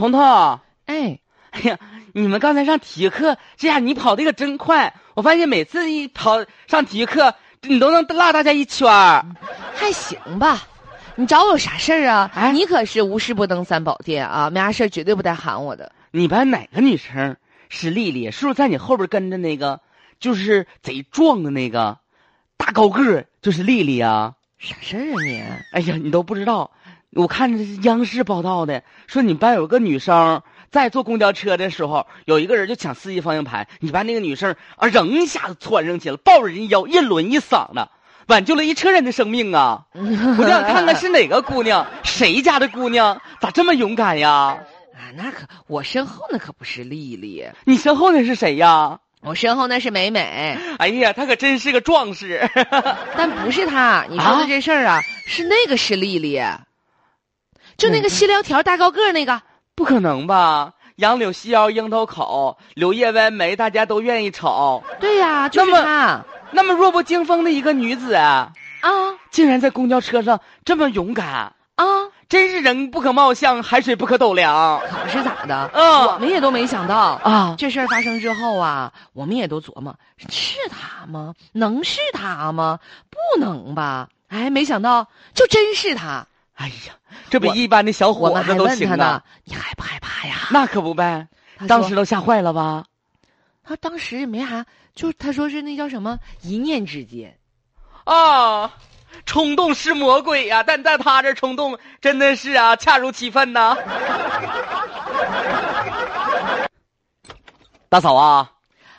彤彤，哎，哎呀，你们刚才上体育课，这下你跑的可真快。我发现每次一跑上体育课，你都能落大家一圈儿。还行吧。你找我有啥事儿啊？哎你可是无事不登三宝殿啊，没啥事儿绝对不带喊我的。你班哪个女生是丽丽？是不是在你后边跟着那个，就是贼壮的那个，大高个，就是丽丽啊？啥事儿啊你？哎呀，你都不知道，我看着是央视报道的，说你班有个女生在坐公交车的时候，有一个人就抢司机方向盘，你班那个女生啊，扔一下子窜上去了，抱着人腰一抡一嗓的，挽救了一车人的生命啊！我就想看看是哪个姑娘，谁家的姑娘，咋这么勇敢呀？啊，那可我身后那可不是丽丽，你身后那是谁呀？我身后那是美美，哎呀，她可真是个壮士。但不是她。你说的这事儿啊，是那个是丽丽，就那个细撩条大高个那个。不可能吧？杨柳细腰樱桃口，柳叶弯眉，大家都愿意瞅。对呀、就是那么她那么弱不禁风的一个女子，啊竟然在公交车上这么勇敢，啊！真是人不可貌相，海水不可斗量可是咋的？嗯我们也都没想到啊！这事儿发生之后啊，我们也都琢磨，是他吗？能是他吗？不能吧？哎，没想到就真是他。哎呀，这比一般的小伙子还都行啊呢，，你害不害怕呀？那可不呗。当时都吓坏了吧？他当时也没啥，就他说是那叫什么一念之间。啊，冲动是魔鬼呀、但在他这冲动真的是啊，恰如其分呐。大嫂啊，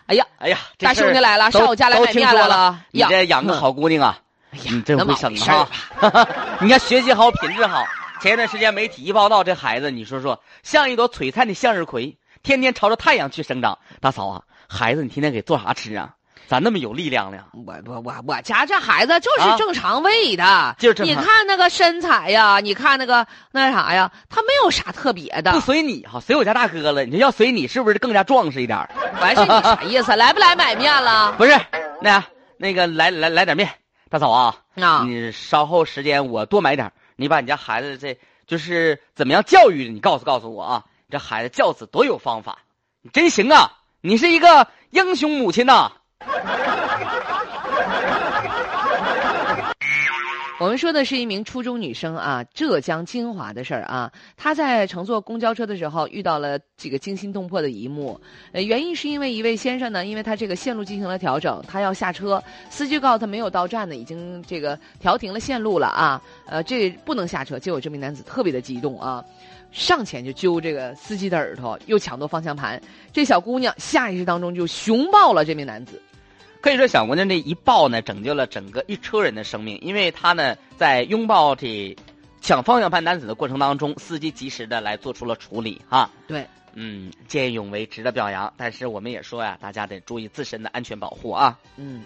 哎呀，哎呀，大兄弟来了，都上我家来都买面来听说了了。你这养个好姑娘啊，哎呀你真会那么生回事儿哈。你看学习好，品质好。前一段时间媒体一报道，这孩子你说说，像一朵璀璨的向日葵，天天朝着太阳去生长。大嫂啊，孩子你天天给做啥吃啊？咋那么有力量呢？我我我我家这孩子就啊是正常喂的，就是正常你看那个身材呀，你看那个那啥呀，他没有啥特别的不。随你哈，随我家大哥了。你说要随你，是不是更加壮实一点？完事你啥意思？来不来买面了？不是，那那个来来来点面，大嫂啊，啊，你稍后时间我多买点儿你把你家孩子这就是怎么样教育的，你告诉告诉我啊。你这孩子教子多有方法，你真行啊！你是一个英雄母亲呐、我我们说的是一名初中女生啊，浙江金华的事儿啊。她在乘坐公交车的时候遇到了这个惊心动魄的一幕，呃，原因是因为一位先生呢，因为他这个线路进行了调整，他要下车，司机告诉他没有到站呢，已经这个调停了线路了啊，呃，这不能下车。结果这名男子特别的激动啊，上前就揪这个司机的耳朵，又抢夺方向盘。这小姑娘下意识当中就熊抱了这名男子。可以说，小姑娘这一抱呢，拯救了整个一车人的生命，因为她呢在拥抱这抢方向盘男子的过程当中，司机及时的来做出了处理哈。对，嗯，见义勇为，值得表扬。但是我们也说呀，大家得注意自身的安全保护啊。嗯。